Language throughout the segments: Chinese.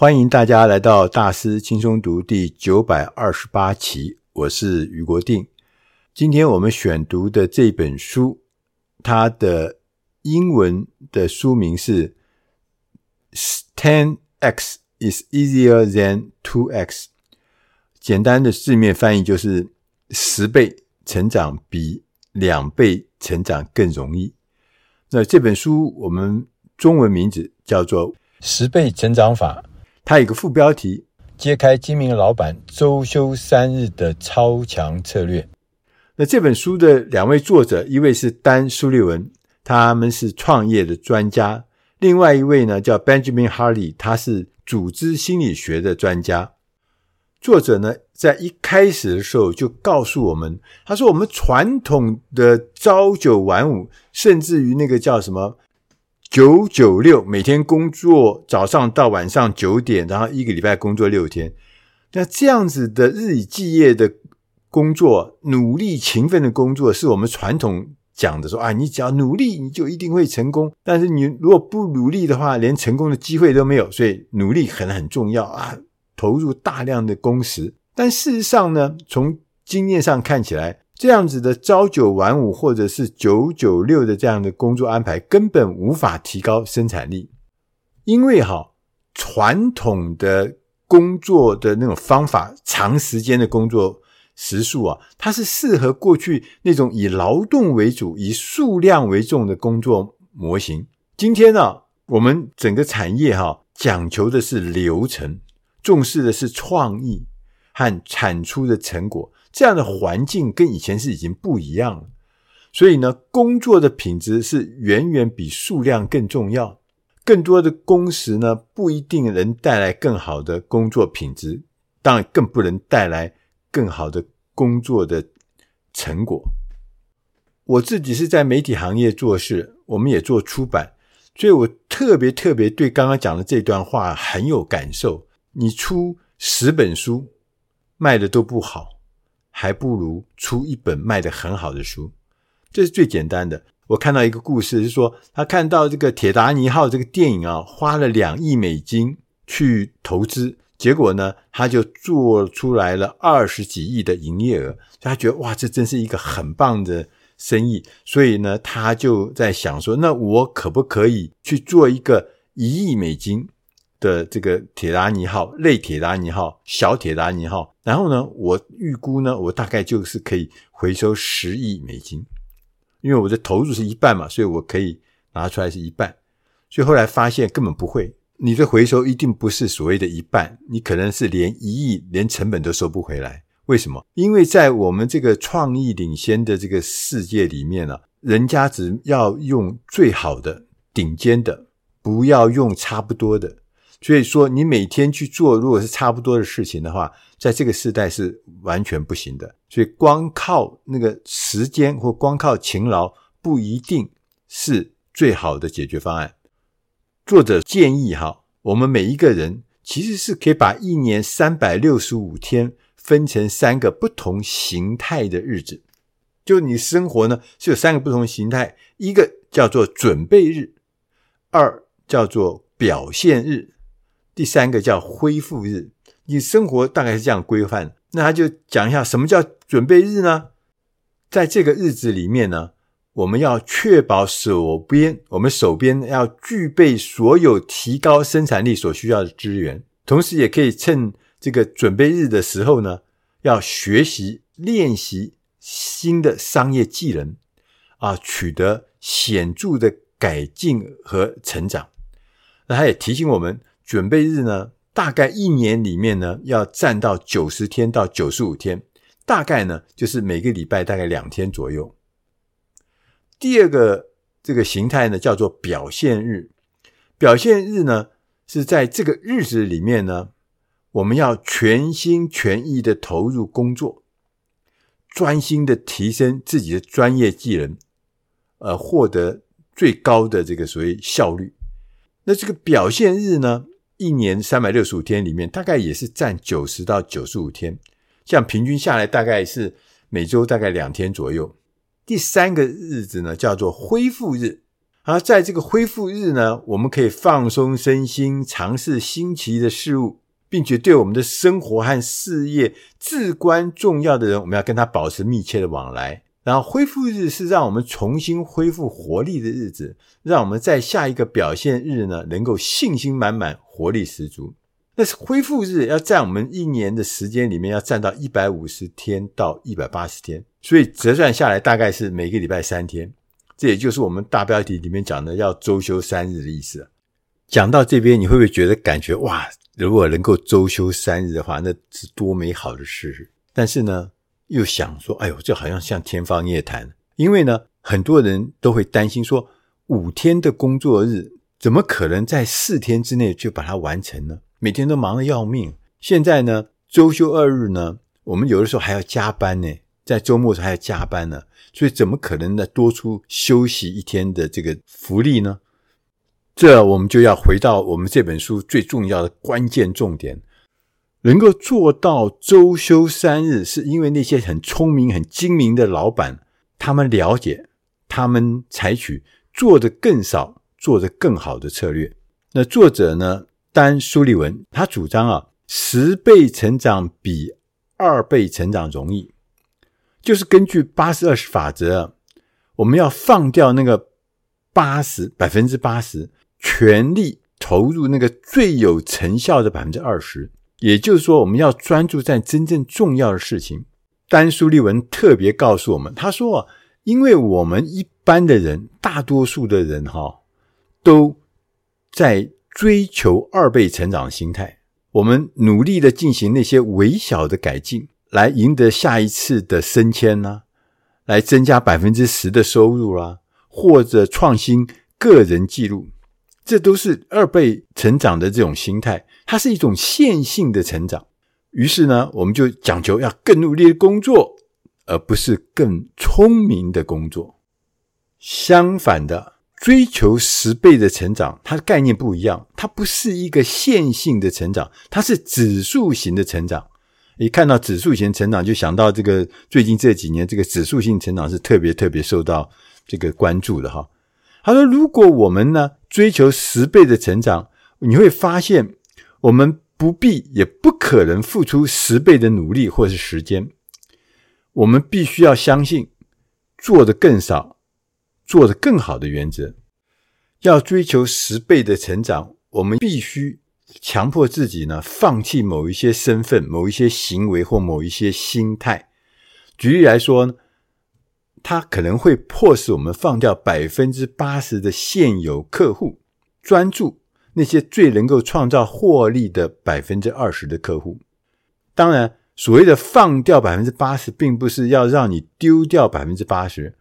欢迎大家来到大师轻松读第九百二十八期，我是余国定。今天我们选读的这本书，它的英文的书名是 “Ten X is easier than Two X”，简单的字面翻译就是“十倍成长比两倍成长更容易”。那这本书我们中文名字叫做《十倍成长法》，它有一个副标题：揭开精明老板周休三日的超强策略。那这本书的两位作者，一位是丹·苏利文，他们是创业的专家；另外一位呢叫 Benjamin Harley，他是组织心理学的专家。作者呢，在一开始的时候就告诉我们，他说：“我们传统的朝九晚五，甚至于那个叫什么九九六，每天工作早上到晚上九点，然后一个礼拜工作六天，那这样子的日以继夜的工作，努力勤奋的工作，是我们传统讲的说啊，你只要努力，你就一定会成功。但是你如果不努力的话，连成功的机会都没有。所以努力很很重要啊。”投入大量的工时，但事实上呢，从经验上看起来，这样子的朝九晚五或者是九九六的这样的工作安排，根本无法提高生产力，因为哈，传统的工作的那种方法，长时间的工作时数啊，它是适合过去那种以劳动为主、以数量为重的工作模型。今天呢，我们整个产业哈，讲求的是流程。重视的是创意和产出的成果，这样的环境跟以前是已经不一样了。所以呢，工作的品质是远远比数量更重要。更多的工时呢，不一定能带来更好的工作品质，当然更不能带来更好的工作的成果。我自己是在媒体行业做事，我们也做出版，所以我特别特别对刚刚讲的这段话很有感受。你出十本书卖的都不好，还不如出一本卖的很好的书，这是最简单的。我看到一个故事是说，他看到这个《铁达尼号》这个电影啊，花了两亿美金去投资，结果呢，他就做出来了二十几亿的营业额，他觉得哇，这真是一个很棒的生意，所以呢，他就在想说，那我可不可以去做一个一亿美金？的这个铁达尼号、类铁达尼号、小铁达尼号，然后呢，我预估呢，我大概就是可以回收十亿美金，因为我的投入是一半嘛，所以我可以拿出来是一半。所以后来发现根本不会，你的回收一定不是所谓的一半，你可能是连一亿连成本都收不回来。为什么？因为在我们这个创意领先的这个世界里面呢、啊，人家只要用最好的、顶尖的，不要用差不多的。所以说，你每天去做，如果是差不多的事情的话，在这个时代是完全不行的。所以，光靠那个时间或光靠勤劳，不一定是最好的解决方案。作者建议哈，我们每一个人其实是可以把一年三百六十五天分成三个不同形态的日子。就你生活呢，是有三个不同形态：一个叫做准备日，二叫做表现日。第三个叫恢复日，你生活大概是这样规范。那他就讲一下什么叫准备日呢？在这个日子里面呢，我们要确保手边我们手边要具备所有提高生产力所需要的资源，同时也可以趁这个准备日的时候呢，要学习练习新的商业技能啊，取得显著的改进和成长。那他也提醒我们。准备日呢，大概一年里面呢，要占到九十天到九十五天，大概呢就是每个礼拜大概两天左右。第二个这个形态呢，叫做表现日。表现日呢，是在这个日子里面呢，我们要全心全意的投入工作，专心的提升自己的专业技能，呃，获得最高的这个所谓效率。那这个表现日呢，一年三百六十五天里面，大概也是占九十到九十五天，这样平均下来大概是每周大概两天左右。第三个日子呢，叫做恢复日而在这个恢复日呢，我们可以放松身心，尝试新奇的事物，并且对我们的生活和事业至关重要的人，我们要跟他保持密切的往来。然后恢复日是让我们重新恢复活力的日子，让我们在下一个表现日呢，能够信心满满、活力十足。但是恢复日要在我们一年的时间里面要占到一百五十天到一百八十天，所以折算下来大概是每个礼拜三天。这也就是我们大标题里面讲的要周休三日的意思。讲到这边，你会不会觉得感觉哇，如果能够周休三日的话，那是多美好的事？但是呢，又想说，哎呦，这好像像天方夜谭。因为呢，很多人都会担心说，五天的工作日怎么可能在四天之内就把它完成呢？每天都忙得要命，现在呢，周休二日呢，我们有的时候还要加班呢，在周末时还要加班呢，所以怎么可能呢多出休息一天的这个福利呢？这我们就要回到我们这本书最重要的关键重点，能够做到周休三日，是因为那些很聪明、很精明的老板，他们了解，他们采取做得更少、做得更好的策略。那作者呢？丹·苏利文他主张啊，十倍成长比二倍成长容易，就是根据八十二十法则，我们要放掉那个八十百分之八十，全力投入那个最有成效的百分之二十。也就是说，我们要专注在真正重要的事情。丹·苏利文特别告诉我们，他说啊，因为我们一般的人，大多数的人哈，都在。追求二倍成长心态，我们努力的进行那些微小的改进，来赢得下一次的升迁呢、来增加百分之十的收入啦、啊，或者创新个人记录，这都是二倍成长的这种心态，它是一种线性的成长。于是呢，我们就讲求要更努力的工作，而不是更聪明的工作。相反的。追求十倍的成长，它的概念不一样，它不是一个线性的成长，它是指数型的成长。一看到指数型成长，就想到这个最近这几年，这个指数性成长是特别特别受到这个关注的哈。他说，如果我们呢追求十倍的成长，你会发现我们不必也不可能付出十倍的努力或是时间，我们必须要相信做得更少。做得更好的原则，要追求十倍的成长，我们必须强迫自己呢，放弃某一些身份、某一些行为或某一些心态。举例来说，它可能会迫使我们放掉百分之八十的现有客户，专注那些最能够创造获利的百分之二十的客户。当然，所谓的放掉百分之八十，并不是要让你丢掉百分之八十，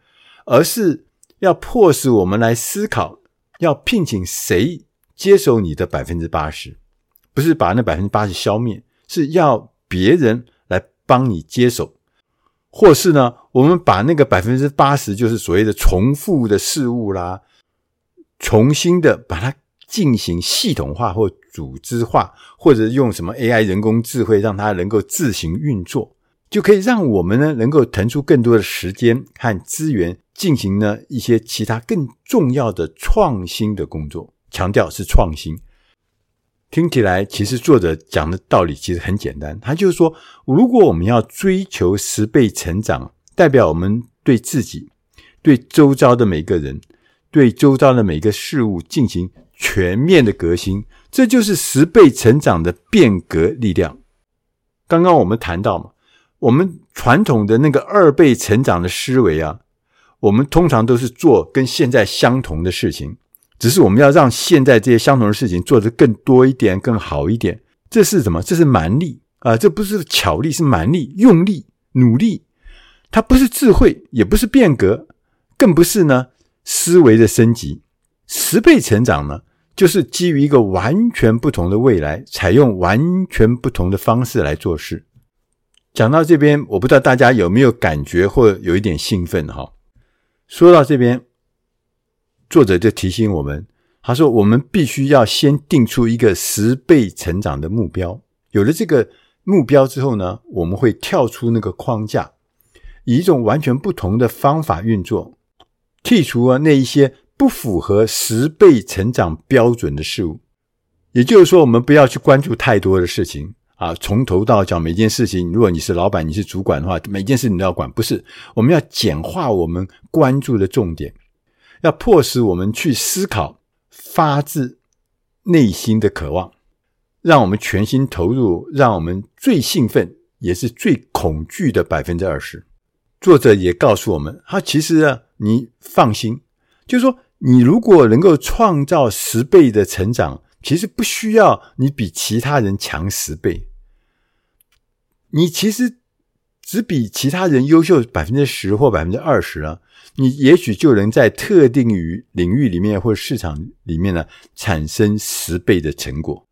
而是要迫使我们来思考，要聘请谁接手你的百分之八十，不是把那百分之八十消灭，是要别人来帮你接手，或是呢，我们把那个百分之八十，就是所谓的重复的事物啦，重新的把它进行系统化或组织化，或者用什么 AI 人工智慧让它能够自行运作，就可以让我们呢能够腾出更多的时间和资源。进行呢一些其他更重要的创新的工作，强调是创新。听起来其实作者讲的道理其实很简单，他就是说，如果我们要追求十倍成长，代表我们对自己、对周遭的每个人、对周遭的每个事物进行全面的革新，这就是十倍成长的变革力量。刚刚我们谈到嘛，我们传统的那个二倍成长的思维啊。我们通常都是做跟现在相同的事情，只是我们要让现在这些相同的事情做得更多一点、更好一点。这是什么？这是蛮力啊！这不是巧力，是蛮力、用力、努力。它不是智慧，也不是变革，更不是呢思维的升级。十倍成长呢，就是基于一个完全不同的未来，采用完全不同的方式来做事。讲到这边，我不知道大家有没有感觉或有一点兴奋哈。说到这边，作者就提醒我们，他说：“我们必须要先定出一个十倍成长的目标。有了这个目标之后呢，我们会跳出那个框架，以一种完全不同的方法运作，剔除了那一些不符合十倍成长标准的事物。也就是说，我们不要去关注太多的事情啊，从头到脚每件事情，如果你是老板，你是主管的话，每件事你都要管。不是，我们要简化我们关注的重点，要迫使我们去思考，发自内心的渴望，让我们全心投入，让我们最兴奋也是最恐惧的百分之二十。作者也告诉我们，他其实啊，你放心，就是说，你如果能够创造十倍的成长，其实不需要你比其他人强十倍，你其实只比其他人优秀百分之十或百分之二十啊，你也许就能在特定于领域里面或者市场里面呢，产生十倍的成果。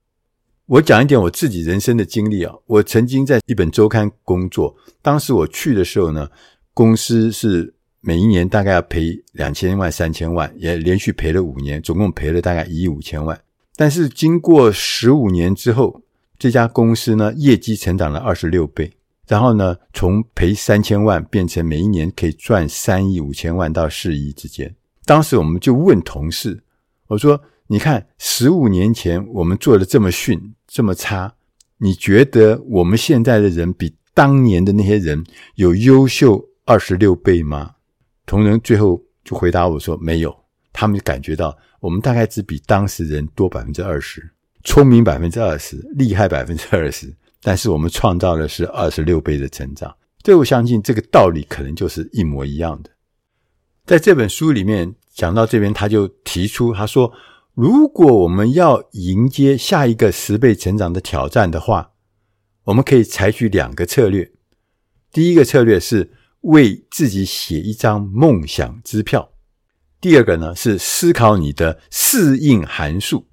我讲一点我自己人生的经历啊，我曾经在一本周刊工作，当时我去的时候呢。公司是每一年大概要赔两千万、三千万，也连续赔了五年，总共赔了大概一亿五千万。但是经过十五年之后，这家公司呢，业绩成长了二十六倍，然后呢，从赔三千万变成每一年可以赚三亿五千万到四亿之间。当时我们就问同事，我说：“你看，十五年前我们做的这么逊、这么差，你觉得我们现在的人比当年的那些人有优秀？”二十六倍吗？同仁最后就回答我说：“没有，他们感觉到我们大概只比当时人多百分之二十，聪明百分之二十，厉害百分之二十，但是我们创造的是二十六倍的成长。”所以我相信这个道理可能就是一模一样的。在这本书里面讲到这边，他就提出他说：“如果我们要迎接下一个十倍成长的挑战的话，我们可以采取两个策略。第一个策略是。”为自己写一张梦想支票。第二个呢，是思考你的适应函数。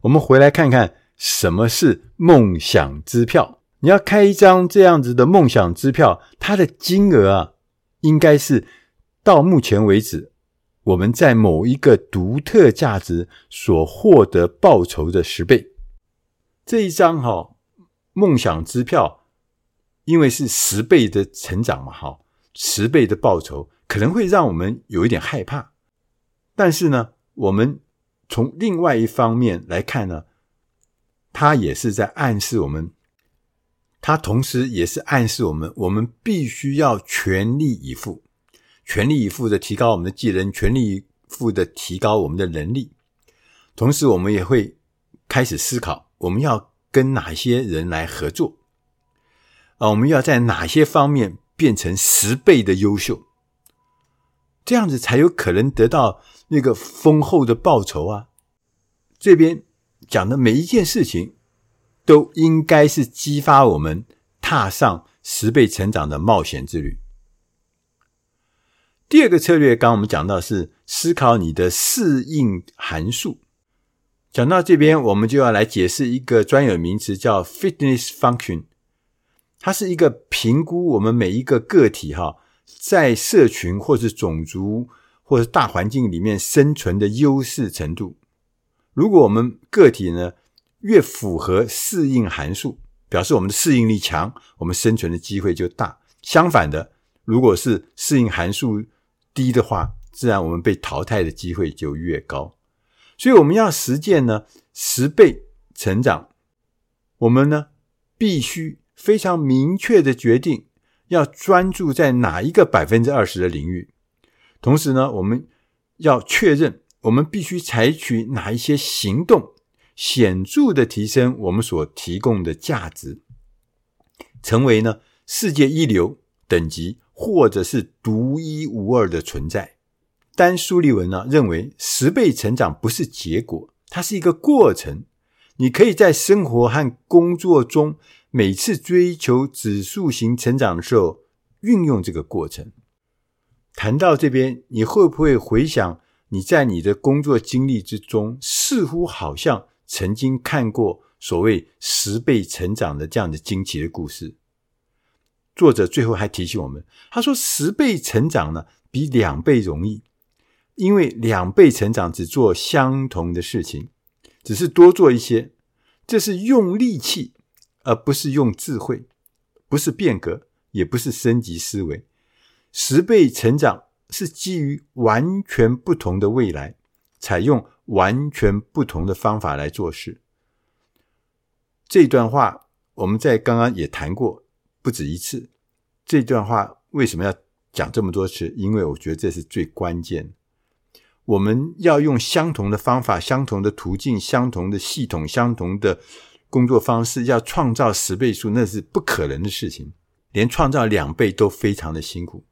我们回来看看什么是梦想支票。你要开一张这样子的梦想支票，它的金额啊，应该是到目前为止我们在某一个独特价值所获得报酬的十倍。这一张哈、哦、梦想支票。因为是十倍的成长嘛，哈，十倍的报酬可能会让我们有一点害怕，但是呢，我们从另外一方面来看呢，他也是在暗示我们，他同时也是暗示我们，我们必须要全力以赴，全力以赴的提高我们的技能，全力以赴的提高我们的能力，同时我们也会开始思考，我们要跟哪些人来合作。啊，我们要在哪些方面变成十倍的优秀？这样子才有可能得到那个丰厚的报酬啊！这边讲的每一件事情，都应该是激发我们踏上十倍成长的冒险之旅。第二个策略，刚刚我们讲到是思考你的适应函数。讲到这边，我们就要来解释一个专有名词，叫 fitness function。它是一个评估我们每一个个体哈，在社群或是种族或是大环境里面生存的优势程度。如果我们个体呢，越符合适应函数，表示我们的适应力强，我们生存的机会就大。相反的，如果是适应函数低的话，自然我们被淘汰的机会就越高。所以我们要实践呢，十倍成长，我们呢必须。非常明确的决定，要专注在哪一个百分之二十的领域。同时呢，我们要确认，我们必须采取哪一些行动，显著的提升我们所提供的价值，成为呢世界一流等级，或者是独一无二的存在。丹·苏利文呢认为，十倍成长不是结果，它是一个过程。你可以在生活和工作中。每次追求指数型成长的时候，运用这个过程。谈到这边，你会不会回想你在你的工作经历之中，似乎好像曾经看过所谓十倍成长的这样的惊奇的故事？作者最后还提醒我们，他说：“十倍成长呢，比两倍容易，因为两倍成长只做相同的事情，只是多做一些，这是用力气。”而不是用智慧，不是变革，也不是升级思维。十倍成长是基于完全不同的未来，采用完全不同的方法来做事。这段话我们在刚刚也谈过不止一次。这段话为什么要讲这么多次？因为我觉得这是最关键。我们要用相同的方法、相同的途径、相同的系统、相同的工作方式，要创造十倍数，那是不可能的事情。连创造两倍都非常的辛苦。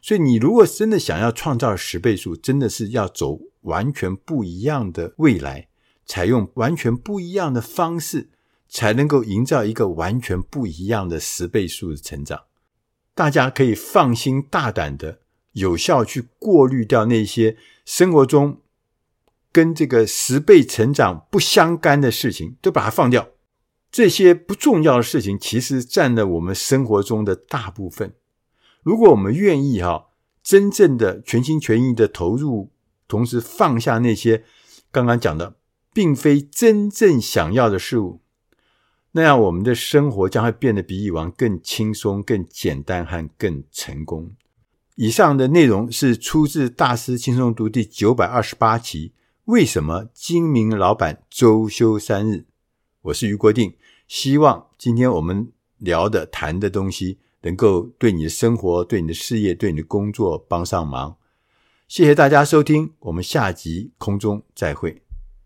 所以，你如果真的想要创造十倍数，真的是要走完全不一样的未来，采用完全不一样的方式，才能够营造一个完全不一样的十倍数的成长。大家可以放心大胆的。有效去过滤掉那些生活中跟这个十倍成长不相干的事情，都把它放掉。这些不重要的事情，其实占了我们生活中的大部分。如果我们愿意哈，真正的全心全意的投入，同时放下那些刚刚讲的并非真正想要的事物，那样我们的生活将会变得比以往更轻松、更简单和更成功。以上的内容是出自《大师轻松读》第九百二十八期。为什么精明老板周休三日？我是余国定，希望今天我们聊的、谈的东西，能够对你的生活、对你的事业、对你的工作帮上忙。谢谢大家收听，我们下集空中再会。